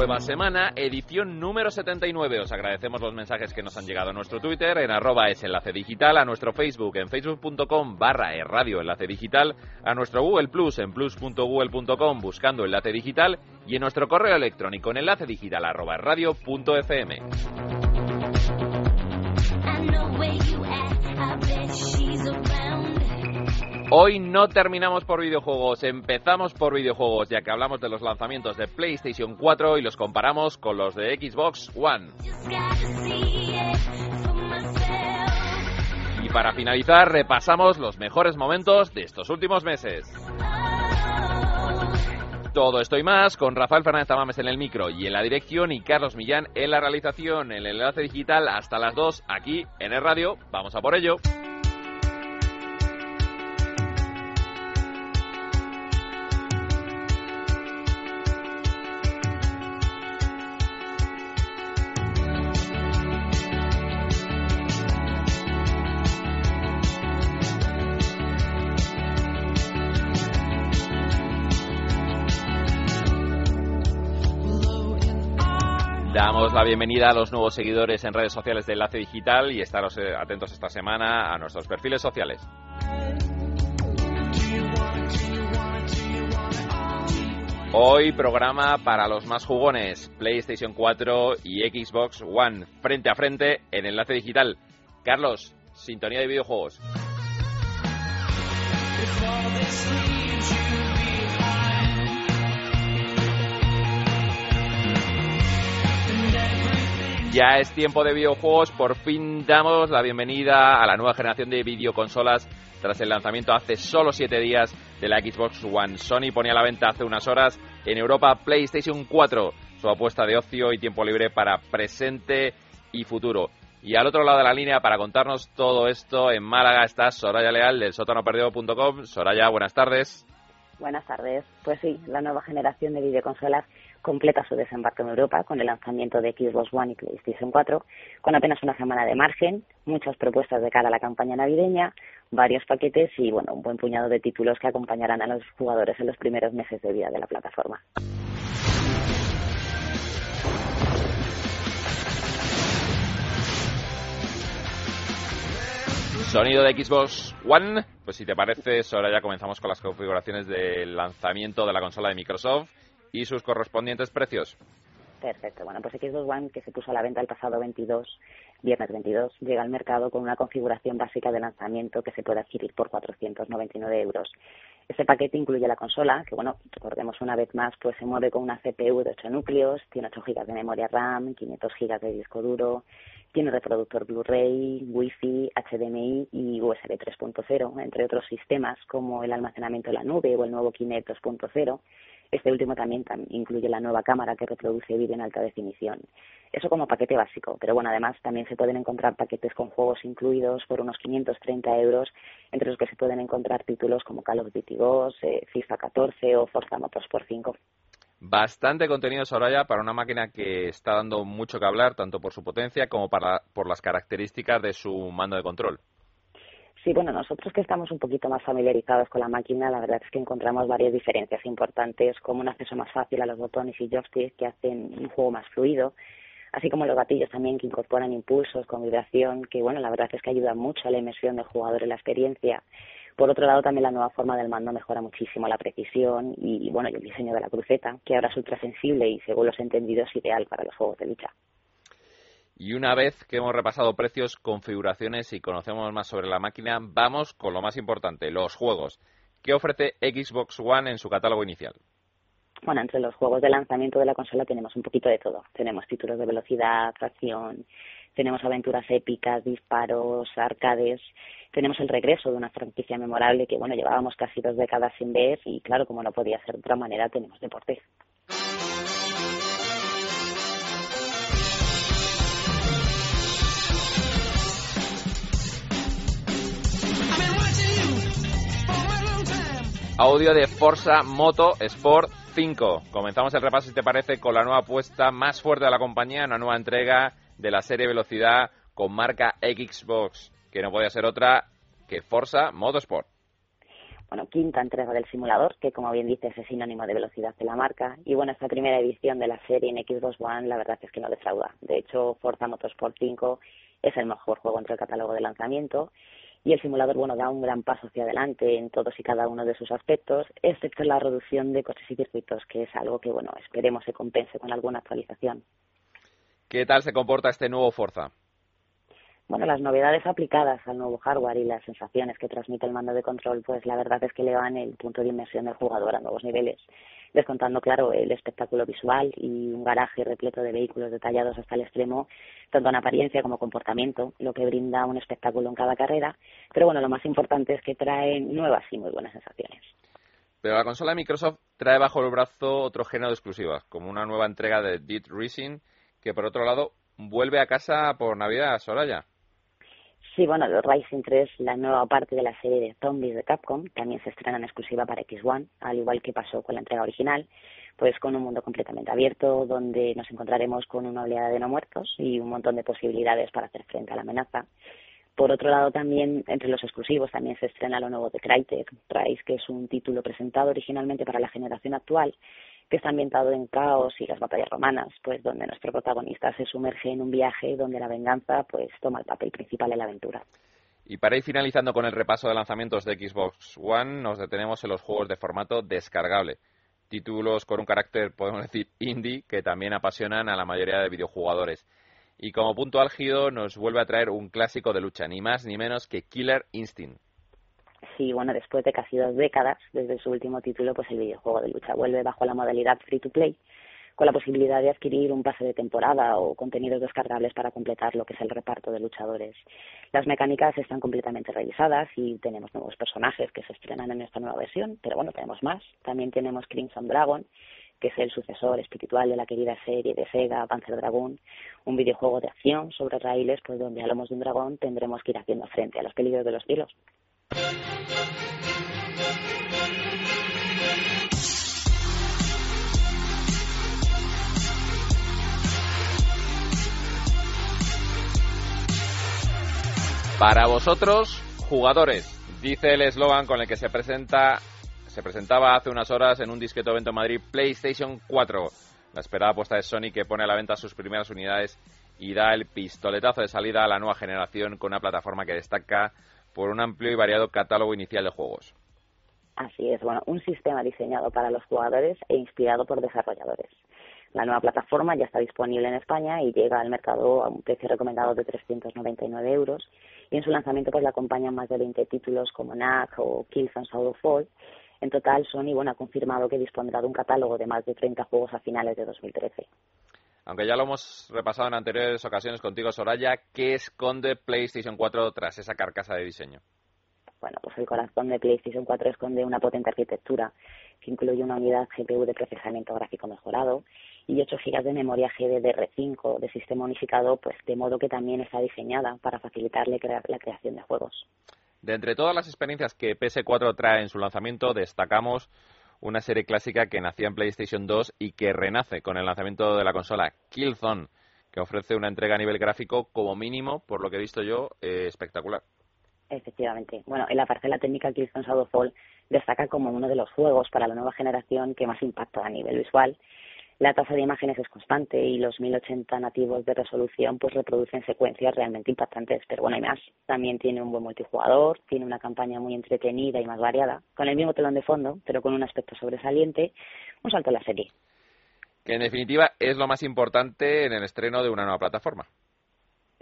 Nueva semana, edición número 79. Os agradecemos los mensajes que nos han llegado a nuestro Twitter, en arroba es enlace digital, a nuestro Facebook, en facebook.com barra e radio enlace digital, a nuestro Google Plus, en plus.google.com buscando enlace digital y en nuestro correo electrónico en enlace digital arroba radio Hoy no terminamos por videojuegos, empezamos por videojuegos, ya que hablamos de los lanzamientos de PlayStation 4 y los comparamos con los de Xbox One. Y para finalizar, repasamos los mejores momentos de estos últimos meses. Todo esto y más con Rafael Fernández Tamames en el micro y en la dirección y Carlos Millán en la realización, en el enlace digital hasta las 2 aquí en el radio. Vamos a por ello. La bienvenida a los nuevos seguidores en redes sociales de Enlace Digital y estaros eh, atentos esta semana a nuestros perfiles sociales. Hoy programa para los más jugones, PlayStation 4 y Xbox One, frente a frente en Enlace Digital. Carlos, sintonía de videojuegos. Ya es tiempo de videojuegos, por fin damos la bienvenida a la nueva generación de videoconsolas tras el lanzamiento hace solo 7 días de la Xbox One. Sony ponía a la venta hace unas horas en Europa PlayStation 4, su apuesta de ocio y tiempo libre para presente y futuro. Y al otro lado de la línea, para contarnos todo esto, en Málaga está Soraya Leal del sótanoperdido.com. Soraya, buenas tardes. Buenas tardes. Pues sí, la nueva generación de videoconsolas completa su desembarco en Europa con el lanzamiento de Xbox One y PlayStation 4, con apenas una semana de margen, muchas propuestas de cara a la campaña navideña, varios paquetes y bueno, un buen puñado de títulos que acompañarán a los jugadores en los primeros meses de vida de la plataforma. Sonido de Xbox One. Pues si te parece, ahora ya comenzamos con las configuraciones del lanzamiento de la consola de Microsoft y sus correspondientes precios. Perfecto. Bueno, pues Xbox One, que se puso a la venta el pasado 22, viernes 22, llega al mercado con una configuración básica de lanzamiento que se puede adquirir por 499 euros. Este paquete incluye la consola, que bueno, recordemos una vez más, pues se mueve con una CPU de 8 núcleos, tiene 8 GB de memoria RAM, 500 GB de disco duro, tiene reproductor Blu-ray, Wi-Fi, HDMI y USB 3.0, entre otros sistemas como el almacenamiento en la nube o el nuevo Kinect 2.0 este último también incluye la nueva cámara que reproduce vídeo en alta definición. Eso como paquete básico, pero bueno, además también se pueden encontrar paquetes con juegos incluidos por unos 530 euros, entre los que se pueden encontrar títulos como Call of Duty 2, eh, FIFA 14 o Forza Motorsport 5. Bastante contenido, Soraya, para una máquina que está dando mucho que hablar, tanto por su potencia como para, por las características de su mando de control. Sí, bueno, nosotros que estamos un poquito más familiarizados con la máquina, la verdad es que encontramos varias diferencias importantes, como un acceso más fácil a los botones y joysticks que hacen un juego más fluido, así como los gatillos también que incorporan impulsos con vibración, que bueno, la verdad es que ayudan mucho a la inmersión del jugador en la experiencia. Por otro lado, también la nueva forma del mando mejora muchísimo la precisión y, bueno, y el diseño de la cruceta, que ahora es ultra sensible y, según los entendidos, ideal para los juegos de lucha. Y una vez que hemos repasado precios, configuraciones y conocemos más sobre la máquina, vamos con lo más importante, los juegos. ¿Qué ofrece Xbox One en su catálogo inicial? Bueno, entre los juegos de lanzamiento de la consola tenemos un poquito de todo. Tenemos títulos de velocidad, tracción, tenemos aventuras épicas, disparos, arcades, tenemos el regreso de una franquicia memorable que, bueno, llevábamos casi dos décadas sin ver y, claro, como no podía ser de otra manera, tenemos deportes. Audio de Forza Moto Sport 5. Comenzamos el repaso, si te parece, con la nueva apuesta más fuerte de la compañía, una nueva entrega de la serie Velocidad con marca Xbox, que no podía ser otra que Forza Motorsport. Bueno, quinta entrega del simulador, que como bien dices es sinónimo de velocidad de la marca. Y bueno, esta primera edición de la serie en Xbox One, la verdad es que no defrauda. De hecho, Forza Motorsport 5 es el mejor juego entre el catálogo de lanzamiento y el simulador bueno da un gran paso hacia adelante en todos y cada uno de sus aspectos, excepto la reducción de coches y circuitos, que es algo que bueno esperemos se compense con alguna actualización. ¿Qué tal se comporta este nuevo Forza? Bueno, las novedades aplicadas al nuevo hardware y las sensaciones que transmite el mando de control, pues la verdad es que le van el punto de inmersión del jugador a nuevos niveles, descontando, claro, el espectáculo visual y un garaje repleto de vehículos detallados hasta el extremo, tanto en apariencia como comportamiento, lo que brinda un espectáculo en cada carrera. Pero bueno, lo más importante es que trae nuevas y muy buenas sensaciones. Pero la consola de Microsoft trae bajo el brazo otro género de exclusivas, como una nueva entrega de Dead Racing, que por otro lado vuelve a casa por Navidad, Soraya. Sí, bueno, The Rising 3, la nueva parte de la serie de zombies de Capcom, también se estrena en exclusiva para X1, al igual que pasó con la entrega original, pues con un mundo completamente abierto, donde nos encontraremos con una oleada de no muertos y un montón de posibilidades para hacer frente a la amenaza. Por otro lado, también entre los exclusivos también se estrena lo nuevo de Crytek, Rise, que es un título presentado originalmente para la generación actual que está ambientado en caos y las batallas romanas, pues donde nuestro protagonista se sumerge en un viaje donde la venganza pues toma el papel principal en la aventura. Y para ir finalizando con el repaso de lanzamientos de Xbox One, nos detenemos en los juegos de formato descargable. Títulos con un carácter, podemos decir, indie, que también apasionan a la mayoría de videojugadores. Y como punto álgido nos vuelve a traer un clásico de lucha, ni más ni menos que Killer Instinct y bueno, después de casi dos décadas desde su último título, pues el videojuego de lucha vuelve bajo la modalidad free to play, con la posibilidad de adquirir un pase de temporada o contenidos descargables para completar lo que es el reparto de luchadores. Las mecánicas están completamente revisadas y tenemos nuevos personajes que se estrenan en esta nueva versión, pero bueno, tenemos más. También tenemos Crimson Dragon, que es el sucesor espiritual de la querida serie de Sega, Panzer Dragon, un videojuego de acción sobre raíles, pues donde a lomos de un dragón tendremos que ir haciendo frente a los peligros de los cielos. Para vosotros, jugadores, dice el eslogan con el que se presenta se presentaba hace unas horas en un discreto evento en Madrid PlayStation 4. La esperada apuesta de Sony que pone a la venta sus primeras unidades y da el pistoletazo de salida a la nueva generación con una plataforma que destaca por un amplio y variado catálogo inicial de juegos. Así es, bueno, un sistema diseñado para los jugadores e inspirado por desarrolladores. La nueva plataforma ya está disponible en España y llega al mercado a un precio recomendado de 399 euros. Y en su lanzamiento pues la acompañan más de 20 títulos como NAC o Killzone Fall. En total, Sony bueno, ha confirmado que dispondrá de un catálogo de más de 30 juegos a finales de 2013. Aunque ya lo hemos repasado en anteriores ocasiones contigo, Soraya, ¿qué esconde PlayStation 4 tras esa carcasa de diseño? Bueno, pues el corazón de PlayStation 4 esconde una potente arquitectura que incluye una unidad GPU de procesamiento gráfico mejorado y 8 GB de memoria GDDR5 de sistema unificado, pues de modo que también está diseñada para facilitarle la creación de juegos. De entre todas las experiencias que PS4 trae en su lanzamiento, destacamos una serie clásica que nacía en PlayStation 2 y que renace con el lanzamiento de la consola Killzone, que ofrece una entrega a nivel gráfico como mínimo, por lo que he visto yo, eh, espectacular. Efectivamente. Bueno, en la parcela técnica Killzone Shadowfall destaca como uno de los juegos para la nueva generación que más impacta a nivel visual la tasa de imágenes es constante y los 1080 nativos de resolución pues reproducen secuencias realmente impactantes, pero bueno, hay más. También tiene un buen multijugador, tiene una campaña muy entretenida y más variada, con el mismo telón de fondo, pero con un aspecto sobresaliente, un salto a la serie. Que en definitiva es lo más importante en el estreno de una nueva plataforma.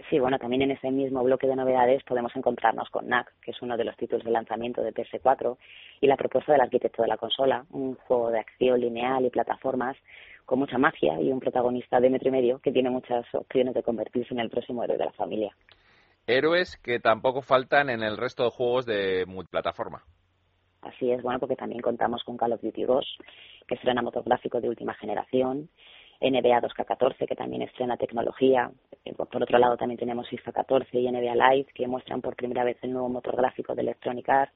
Sí, bueno, también en ese mismo bloque de novedades podemos encontrarnos con NAC, que es uno de los títulos de lanzamiento de PS4, y la propuesta del arquitecto de la consola, un juego de acción lineal y plataformas con mucha magia y un protagonista de metro y medio que tiene muchas opciones de convertirse en el próximo héroe de la familia. Héroes que tampoco faltan en el resto de juegos de multiplataforma. Así es, bueno, porque también contamos con Call of Duty 2, que estrena motográfico de última generación, NBA 2K14, que también estrena tecnología. Eh, por otro lado, también tenemos FIFA 14 y NBA Live, que muestran por primera vez el nuevo motor gráfico de Electronic Arts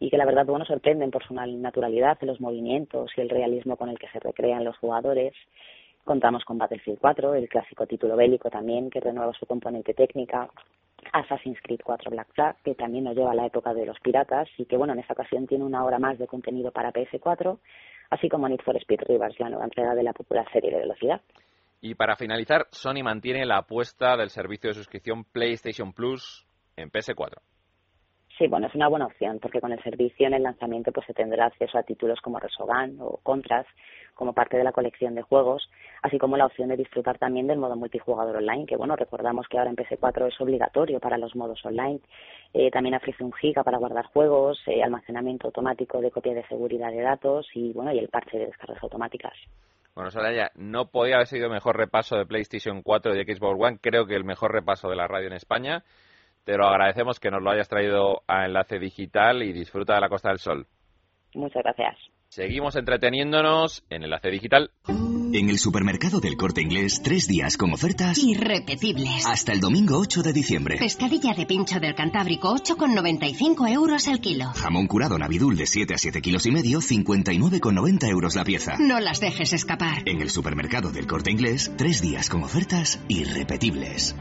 y que la verdad, bueno, sorprenden por su naturalidad en los movimientos y el realismo con el que se recrean los jugadores. Contamos con Battlefield 4, el clásico título bélico también, que renueva su componente técnica. Assassin's Creed 4 Black Flag, que también nos lleva a la época de los piratas y que, bueno, en esta ocasión tiene una hora más de contenido para PS4, así como Need for Speed Rivers, la nueva entrega de la popular serie de velocidad. Y para finalizar, Sony mantiene la apuesta del servicio de suscripción PlayStation Plus en PS4. Sí, bueno, es una buena opción porque con el servicio en el lanzamiento pues se tendrá acceso a títulos como Resogun o Contras como parte de la colección de juegos, así como la opción de disfrutar también del modo multijugador online, que bueno, recordamos que ahora en PS4 es obligatorio para los modos online. Eh, también ofrece un giga para guardar juegos, eh, almacenamiento automático de copia de seguridad de datos y bueno, y el parche de descargas automáticas. Bueno, Soraya, no podía haber sido mejor repaso de PlayStation 4 y de Xbox One, creo que el mejor repaso de la radio en España. Te lo agradecemos que nos lo hayas traído a Enlace Digital y disfruta de la Costa del Sol. Muchas gracias. Seguimos entreteniéndonos en Enlace Digital. En el supermercado del Corte Inglés, tres días con ofertas irrepetibles. Hasta el domingo 8 de diciembre. Pescadilla de pincho del Cantábrico, 8,95 euros el kilo. Jamón curado Navidul de 7 a 7 kilos y medio, 59,90 euros la pieza. No las dejes escapar. En el supermercado del Corte Inglés, tres días con ofertas irrepetibles.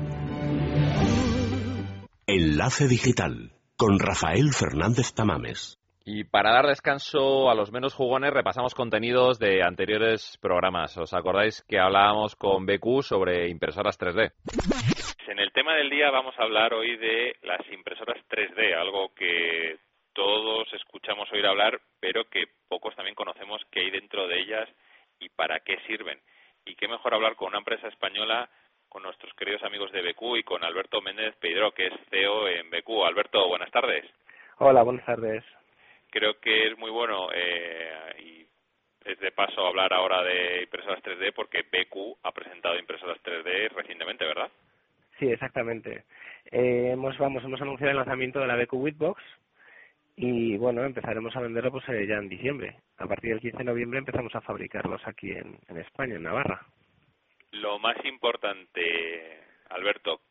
Enlace Digital con Rafael Fernández Tamames. Y para dar descanso a los menos jugones, repasamos contenidos de anteriores programas. ¿Os acordáis que hablábamos con BQ sobre impresoras 3D? En el tema del día vamos a hablar hoy de las impresoras 3D, algo que todos escuchamos oír hablar, pero que pocos también conocemos qué hay dentro de ellas y para qué sirven. Y qué mejor hablar con una empresa española con nuestros queridos amigos de BQ y con Alberto Méndez Pedro, que es CEO en BQ. Alberto, buenas tardes. Hola, buenas tardes. Creo que es muy bueno eh, y es de paso hablar ahora de impresoras 3D porque BQ ha presentado impresoras 3D recientemente, ¿verdad? Sí, exactamente. Eh, hemos, vamos, hemos anunciado el lanzamiento de la BQ Whitbox y bueno, empezaremos a venderlo pues eh, ya en diciembre. A partir del 15 de noviembre empezamos a fabricarlos aquí en, en España, en Navarra. Lo más importante, Alberto,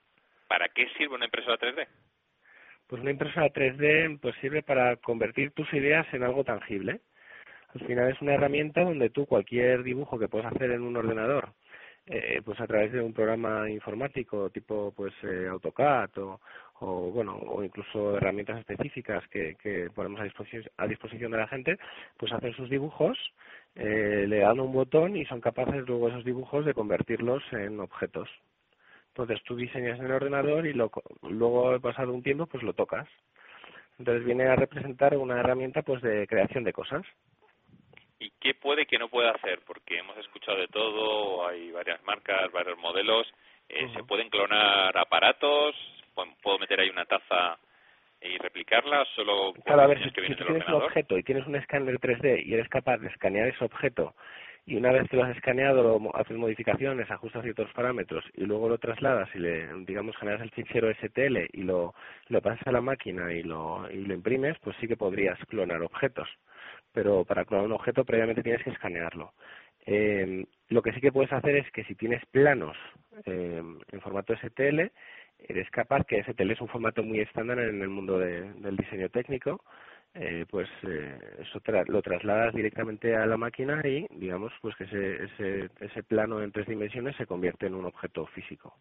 ¿para qué sirve una impresora 3D? Pues una impresora 3D pues sirve para convertir tus ideas en algo tangible. Al final es una herramienta donde tú cualquier dibujo que puedes hacer en un ordenador, eh, pues a través de un programa informático tipo pues eh, AutoCAD o, o bueno o incluso herramientas específicas que, que ponemos a disposición, a disposición de la gente, pues hacen sus dibujos eh, le dan un botón y son capaces luego esos dibujos de convertirlos en objetos. Entonces tú diseñas en el ordenador y lo, luego, pasado un tiempo, pues lo tocas. Entonces viene a representar una herramienta pues de creación de cosas. ¿Y qué puede que no pueda hacer? Porque hemos escuchado de todo, hay varias marcas, varios modelos. Eh, ¿Se pueden clonar aparatos? ¿Puedo meter ahí una taza y replicarla solo claro, a ver, si, tú tienes un objeto y tienes un escáner 3D y eres capaz de escanear ese objeto y una vez que lo has escaneado haces modificaciones, ajustas ciertos parámetros y luego lo trasladas y le, digamos, generas el fichero STL y lo, lo pasas a la máquina y lo, y lo imprimes, pues sí que podrías clonar objetos. Pero para clonar un objeto previamente tienes que escanearlo. Eh, lo que sí que puedes hacer es que si tienes planos eh, en formato STL, eres capaz, que STL es un formato muy estándar en el mundo del diseño técnico, eh, pues eh, eso lo trasladas directamente a la máquina y digamos pues que ese, ese, ese plano en tres dimensiones se convierte en un objeto físico.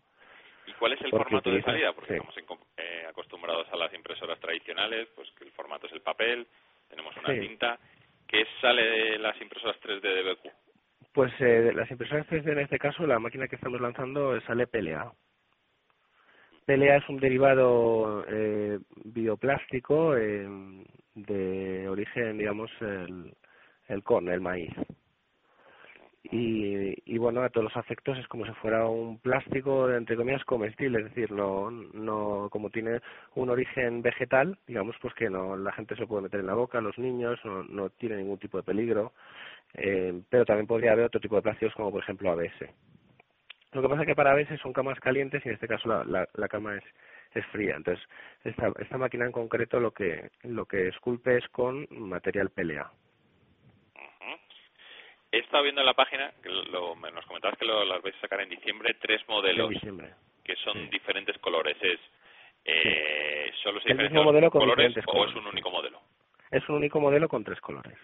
¿Y cuál es el formato de salida? Porque estamos eh, acostumbrados a las impresoras tradicionales, pues que el formato es el papel, tenemos una tinta. ¿Qué sale de las impresoras 3D de BQ? Pues eh, las impresoras 3D en este caso, la máquina que estamos lanzando sale PLA. PLA es un derivado eh, bioplástico eh, de origen, digamos, el, el corn, el maíz. Y, y, bueno, a todos los afectos es como si fuera un plástico, entre comillas, comestible, es decir, no, no, como tiene un origen vegetal, digamos, pues que no, la gente se puede meter en la boca, los niños, no, no tiene ningún tipo de peligro, eh, pero también podría haber otro tipo de plásticos como por ejemplo ABS. Lo que pasa es que para veces son camas calientes y en este caso la, la, cama es, es fría. Entonces, esta, esta máquina en concreto lo que, lo que esculpe es con material PLA. He estado viendo en la página, que lo, nos comentabas que lo, las vais a sacar en diciembre, tres modelos que son diferentes colores. ¿Es, eh, ¿Solo se diferentes modelo colores o es un único modelo? Es un único modelo con tres colores.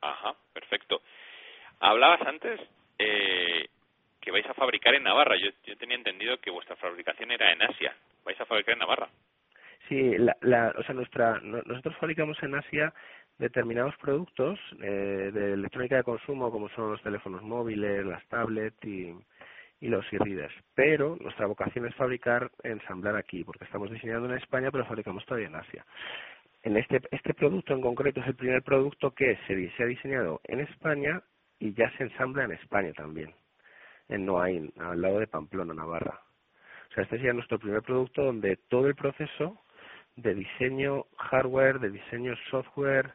Ajá, perfecto. Hablabas antes eh, vais a fabricar en Navarra. Yo, yo tenía entendido que vuestra fabricación era en Asia. ¿Vais a fabricar en Navarra? Sí, la, la, o sea, nuestra, nosotros fabricamos en Asia determinados productos eh, de electrónica de consumo, como son los teléfonos móviles, las tablets y, los e-readers. Pero nuestra vocación es fabricar, ensamblar aquí, porque estamos diseñando en España, pero fabricamos todavía en Asia. En este, este producto en concreto es el primer producto que se ha diseñado en España y ya se ensambla en España también, en Noain, al lado de Pamplona, Navarra. O sea, este sería nuestro primer producto donde todo el proceso de diseño hardware, de diseño software,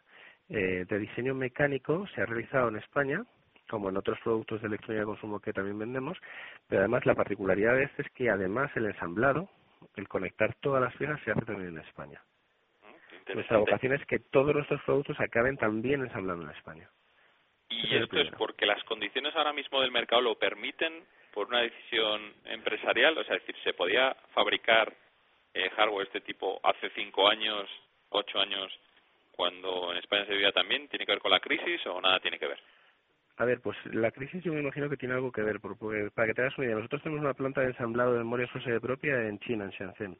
eh, de diseño mecánico se ha realizado en España, como en otros productos de electrónica de consumo que también vendemos, pero además la particularidad de este es que además el ensamblado, el conectar todas las piezas se hace también en España. Mm, Nuestra vocación es que todos nuestros productos acaben también ensamblando en España. Y esto es porque las condiciones ahora mismo del mercado lo permiten por una decisión empresarial, o sea, es decir, se podía fabricar eh, hardware de este tipo hace cinco años, ocho años, cuando en España se vivía también? ¿Tiene que ver con la crisis o nada tiene que ver? A ver, pues la crisis yo me imagino que tiene algo que ver, porque para que te hagas una idea, nosotros tenemos una planta de ensamblado de memoria su propia en China, en Shenzhen,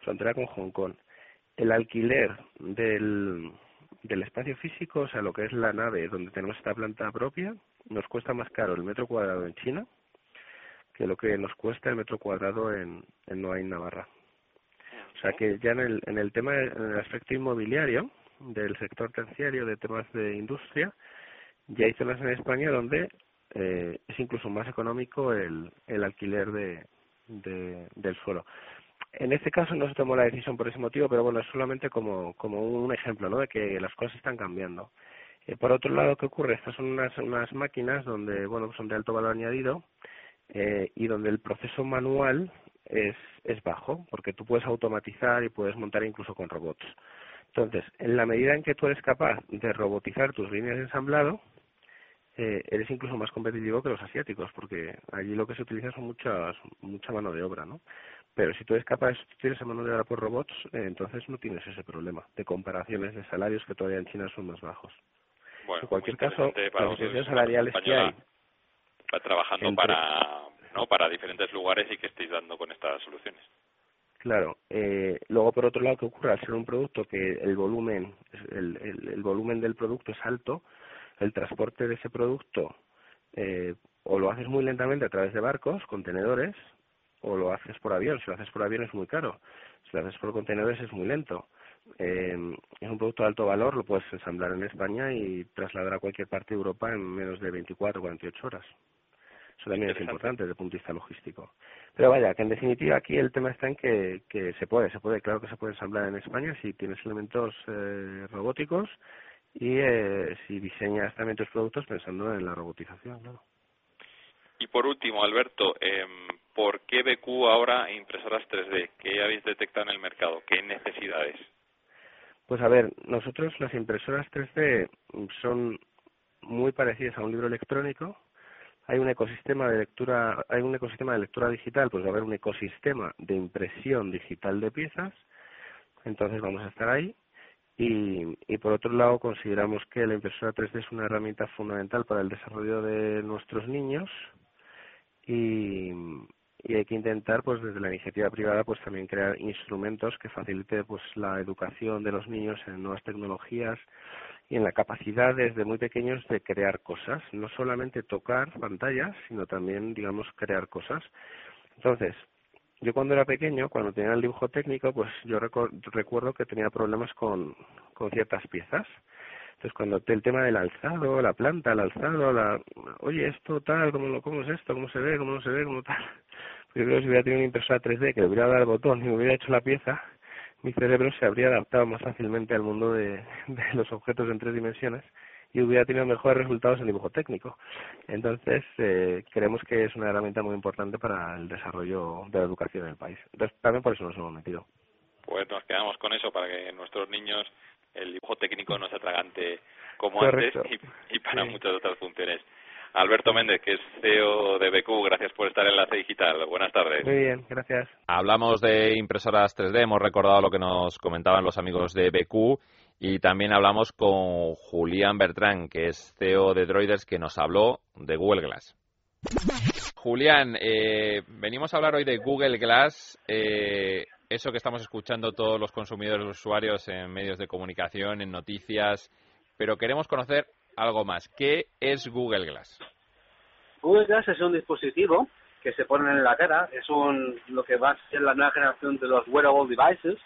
frontera con Hong Kong. El alquiler del, del espacio físico, o sea, lo que es la nave donde tenemos esta planta propia, nos cuesta más caro el metro cuadrado en China que lo que nos cuesta el metro cuadrado en, en Navarra. O sea que ya en el, en el tema, en el aspecto inmobiliario del sector terciario de temas de industria, ya hay zonas en España donde eh, es incluso más económico el, el alquiler de, de, del suelo. En este caso no se tomó la decisión por ese motivo, pero bueno, es solamente como, como un ejemplo ¿no? de que las cosas están cambiando. Eh, por otro lado, ¿qué ocurre? Estas son unas, unas máquinas donde, bueno, son de alto valor añadido eh, y donde el proceso manual es, es bajo, porque tú puedes automatizar y puedes montar incluso con robots. Entonces, en la medida en que tú eres capaz de robotizar tus líneas de ensamblado, eh, eres incluso más competitivo que los asiáticos, porque allí lo que se utiliza son muchas, mucha mano de obra, ¿no? Pero si tú eres capaz de sustituir esa mano de obra por robots, eh, entonces no tienes ese problema de comparaciones de salarios que todavía en China son más bajos. Bueno, en cualquier caso, las diferencias salariales que hay trabajando para no para diferentes lugares y que estéis dando con estas soluciones. Claro. Eh, luego, por otro lado, ¿qué ocurre? Al ser un producto que el volumen, el, el, volumen del producto es alto, el transporte de ese producto eh, o lo haces muy lentamente a través de barcos, contenedores, o lo haces por avión. Si lo haces por avión es muy caro. Si lo haces por contenedores es muy lento. Eh, es un producto de alto valor, lo puedes ensamblar en España y trasladar a cualquier parte de Europa en menos de 24 o 48 horas. Eso también es importante desde el punto de vista logístico. Pero vaya, que en definitiva aquí el tema está en que, que se puede, se puede, claro que se puede ensamblar en España si tienes elementos eh, robóticos y eh, si diseñas también tus productos pensando en la robotización, claro. Y por último, Alberto, eh, ¿por qué BQ ahora impresoras 3D? ¿Qué habéis detectado en el mercado? ¿Qué necesidades? Pues a ver, nosotros las impresoras 3D son muy parecidas a un libro electrónico, hay un ecosistema de lectura, hay un ecosistema de lectura digital, pues va a haber un ecosistema de impresión digital de piezas, entonces vamos a estar ahí. Y, y por otro lado, consideramos que la impresora 3D es una herramienta fundamental para el desarrollo de nuestros niños y, y hay que intentar, pues desde la iniciativa privada, pues también crear instrumentos que facilite pues la educación de los niños en nuevas tecnologías y en la capacidad desde muy pequeños de crear cosas, no solamente tocar pantallas, sino también, digamos, crear cosas. Entonces, yo cuando era pequeño, cuando tenía el dibujo técnico, pues yo recuerdo que tenía problemas con, con ciertas piezas. Entonces, cuando el tema del alzado, la planta, el alzado, la, oye, esto tal, ¿cómo, cómo es esto? ¿Cómo se ve? ¿Cómo no se ve? ¿Cómo tal? Yo creo que si hubiera tenido una impresora 3D que le hubiera dado el botón y me hubiera hecho la pieza, mi cerebro se habría adaptado más fácilmente al mundo de, los objetos en tres dimensiones y hubiera tenido mejores resultados en dibujo técnico. Entonces, eh, creemos que es una herramienta muy importante para el desarrollo de la educación en el país. Entonces, también por eso nos hemos metido. Pues nos quedamos con eso para que nuestros niños el dibujo técnico no se atragante como antes y, para muchas otras funciones. Alberto Méndez, que es CEO de BQ, gracias por estar en Enlace Digital. Buenas tardes. Muy bien, gracias. Hablamos de impresoras 3D, hemos recordado lo que nos comentaban los amigos de BQ Y también hablamos con Julián Bertrán, que es CEO de Droiders, que nos habló de Google Glass. Julián, eh, venimos a hablar hoy de Google Glass, eh, eso que estamos escuchando todos los consumidores, los usuarios en medios de comunicación, en noticias, pero queremos conocer algo más. ¿Qué es Google Glass? Google Glass es un dispositivo que se pone en la cara, es un lo que va a ser la nueva generación de los wearable devices,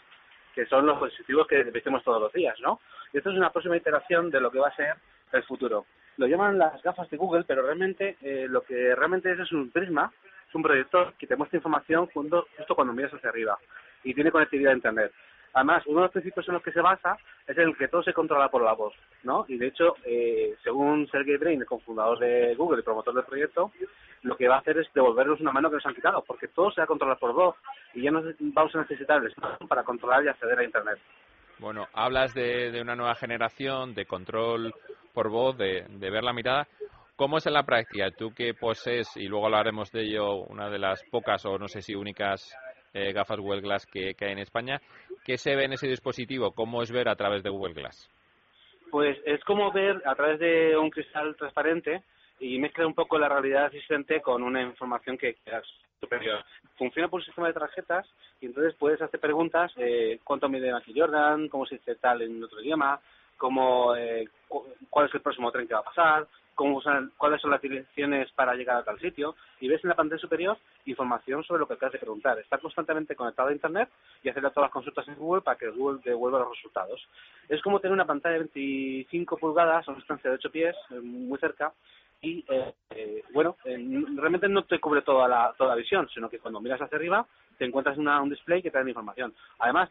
que son los dispositivos que vestimos todos los días, ¿no? Y esto es una próxima iteración de lo que va a ser el futuro. Lo llaman las gafas de Google, pero realmente eh, lo que realmente es es un prisma, es un proyector que te muestra información justo, justo cuando miras hacia arriba y tiene conectividad a Internet. Además, uno de los principios en los que se basa es en el que todo se controla por la voz, ¿no? Y de hecho, eh, según Sergey Brin, el cofundador de Google y promotor del proyecto, lo que va a hacer es devolvernos una mano que nos han quitado, porque todo se va a controlar por voz y ya no vamos a necesitar el smartphone para controlar y acceder a Internet. Bueno, hablas de, una nueva generación, de control por voz, de, de ver la mirada. ¿Cómo es en la práctica? Tú que posees, y luego hablaremos de ello, una de las pocas o no sé si únicas eh, gafas Google Glass que, hay en España. ¿Qué se ve en ese dispositivo? ¿Cómo es ver a través de Google Glass? Pues es como ver a través de un cristal transparente y mezcla un poco la realidad existente con una información que es superior. Funciona por un sistema de tarjetas y entonces puedes hacer preguntas, eh, cuánto mide Michael Jordan, cómo se dice tal en otro idioma, cómo, eh, cuál es el próximo tren que va a pasar, cómo cuáles son las direcciones para llegar a tal sitio y ves en la pantalla superior información sobre lo que acabas de preguntar. Está constantemente conectado a Internet y hacer todas las consultas en Google para que Google devuelva los resultados. Es como tener una pantalla de 25 pulgadas a una distancia de 8 pies, eh, muy cerca, y eh, eh, bueno, realmente no te cubre toda la, toda la visión, sino que cuando miras hacia arriba te encuentras una, un display que te da información. Además,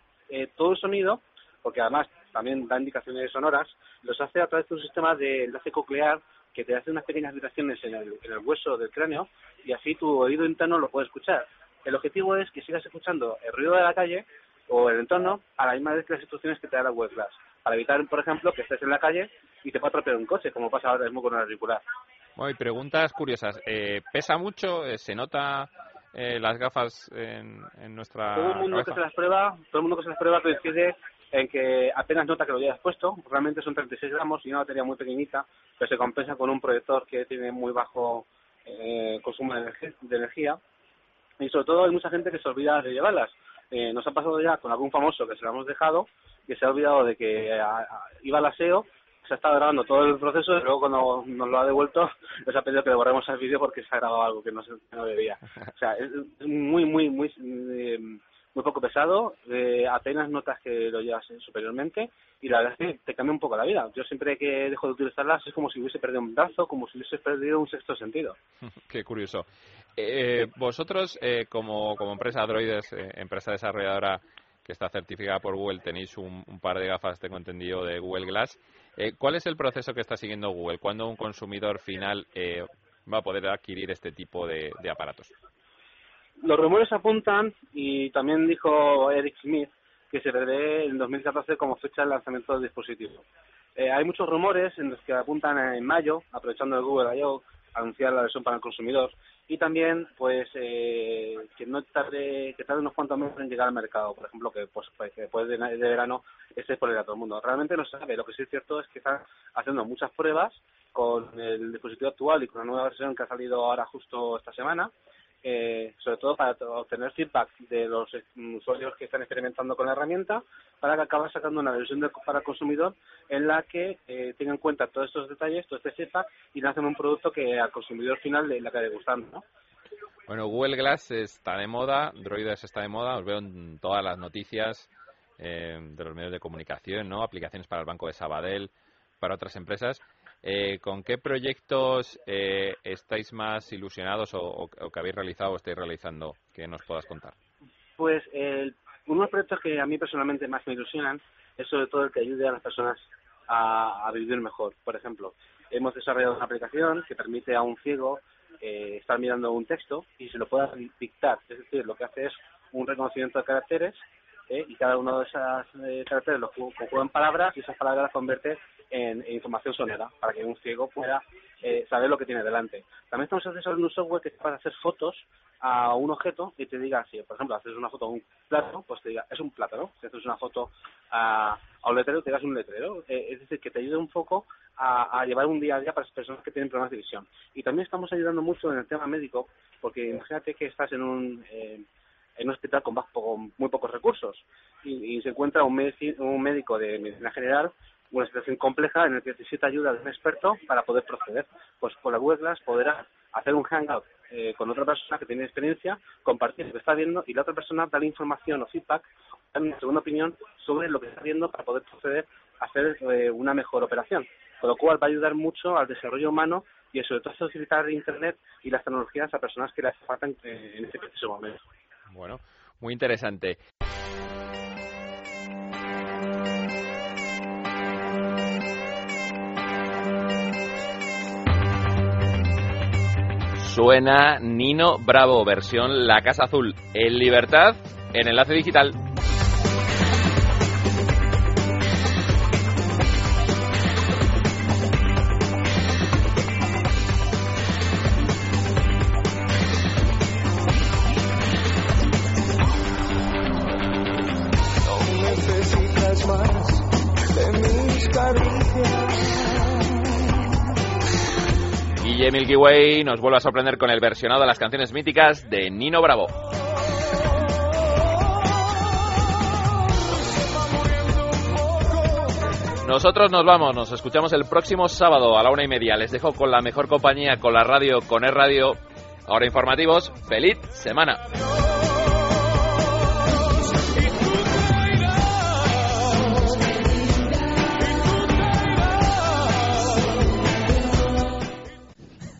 todo el sonido, porque además también da indicaciones sonoras, los hace a través de un sistema de enlace coclear que te hace unas pequeñas vibraciones en el, en el hueso del cráneo y así tu oído interno lo puede escuchar. El objetivo es que sigas escuchando el ruido de la calle o el entorno a la misma vez que las instrucciones que te da la web class, para evitar, por ejemplo, que estés en la calle y te pueda atropellar un coche, como pasa ahora mismo con el auricular. Bueno, preguntas curiosas. Eh, ¿Pesa mucho? Eh, ¿Se nota eh, las gafas en, en nuestra todo el mundo que se las prueba todo el mundo que se las prueba coincide en que apenas nota que lo hayas puesto, realmente son 36 gramos y una batería muy pequeñita, pero se compensa con un proyector que tiene muy bajo eh, consumo de, energía, y sobre todo hay mucha gente que se olvida de llevarlas. Eh, nos ha pasado ya con algún famoso que se lo hemos dejado, que se ha olvidado de que iba al aseo, se ha estado grabando todo el proceso y luego cuando nos lo ha devuelto nos ha pedido que le borremos el vídeo porque se ha grabado algo que no, se, no debía. O sea, es muy, muy, muy... Eh, muy poco pesado, eh, apenas notas que lo llevas superiormente y la verdad es que te cambia un poco la vida. Yo siempre que dejo de utilizarlas es como si hubiese perdido un brazo, como si hubiese perdido un sexto sentido. Qué curioso. Eh, vosotros, eh, como, como empresa Droides, eh, empresa desarrolladora que está certificada por Google, tenéis un, par de gafas, tengo entendido, de Google Glass. ¿Cuál es el proceso que está siguiendo Google? ¿Cuándo un consumidor final va a poder adquirir este tipo de aparatos? Los rumores apuntan, y también dijo Eric Smith, que se prevé en 2014 como fecha de lanzamiento del dispositivo. Eh, hay muchos rumores en los que apuntan en mayo, aprovechando el Google I.O., anunciar la versión para el consumidor y también pues eh, que no tarde que tarde unos cuantos meses en llegar al mercado por ejemplo que pues, pues después de, verano esté el a todo el mundo realmente no se sabe lo que sí es cierto es que están haciendo muchas pruebas con el dispositivo actual y con la nueva versión que ha salido ahora justo esta semana eh, sobre todo para obtener feedback de los usuarios que están experimentando con la herramienta, para que acabe sacando una versión para el consumidor en la que eh, tenga en cuenta todos estos detalles, todo este feedback y lancen un producto que al consumidor final le, acabe gustando. ¿no? Bueno, Google Glass está de moda, Droides está de moda, os veo en todas las noticias eh, de los medios de comunicación, ¿no? Aplicaciones para el Banco de Sabadell, para otras empresas. Eh, ¿Con qué proyectos eh, estáis más ilusionados o, que habéis realizado o estáis realizando que nos puedas contar? Pues eh, uno de los proyectos que a mí personalmente más me ilusionan es sobre todo el que ayude a las personas a, vivir mejor. Por ejemplo, hemos desarrollado una aplicación que permite a un ciego eh, estar mirando un texto y se lo pueda dictar. Es decir, lo que hace es un reconocimiento de caracteres ¿eh? y cada uno de esos eh, caracteres los conjuga en palabras y esas palabras las convierte en, información sonora para que un ciego pueda eh, saber lo que tiene delante. También estamos desarrollando un software que es para hacer fotos a un objeto y te diga, si por ejemplo haces una foto a un plato, pues te diga, es un plátano. Si haces una foto a, un letrero, te digas un letrero. Eh, es decir, que te ayude un poco a, llevar un día a día para las personas que tienen problemas de visión. Y también estamos ayudando mucho en el tema médico, porque imagínate que estás en un, eh, en un hospital con, muy pocos recursos y, se encuentra un, un médico de medicina general una situación compleja en la que necesita ayuda de un experto para poder proceder. Pues con la Google Glass podrá hacer un hangout eh, con otra persona que tiene experiencia, compartir lo que está viendo y la otra persona darle información o feedback, darle una segunda opinión sobre lo que está viendo para poder proceder a hacer eh, una mejor operación. Con lo cual va a ayudar mucho al desarrollo humano y sobre todo facilitar Internet y las tecnologías a personas que le hacen falta en, en este preciso momento. Bueno, muy interesante. Suena Nino Bravo, versión La Casa Azul, en libertad, en enlace digital. Y Milky nos vuelve a sorprender con el versionado de las canciones míticas de Nino Bravo. Nosotros nos vamos, nos escuchamos el próximo sábado a la una y media. Les dejo con la mejor compañía, con la radio, con el radio. Ahora informativos, feliz semana.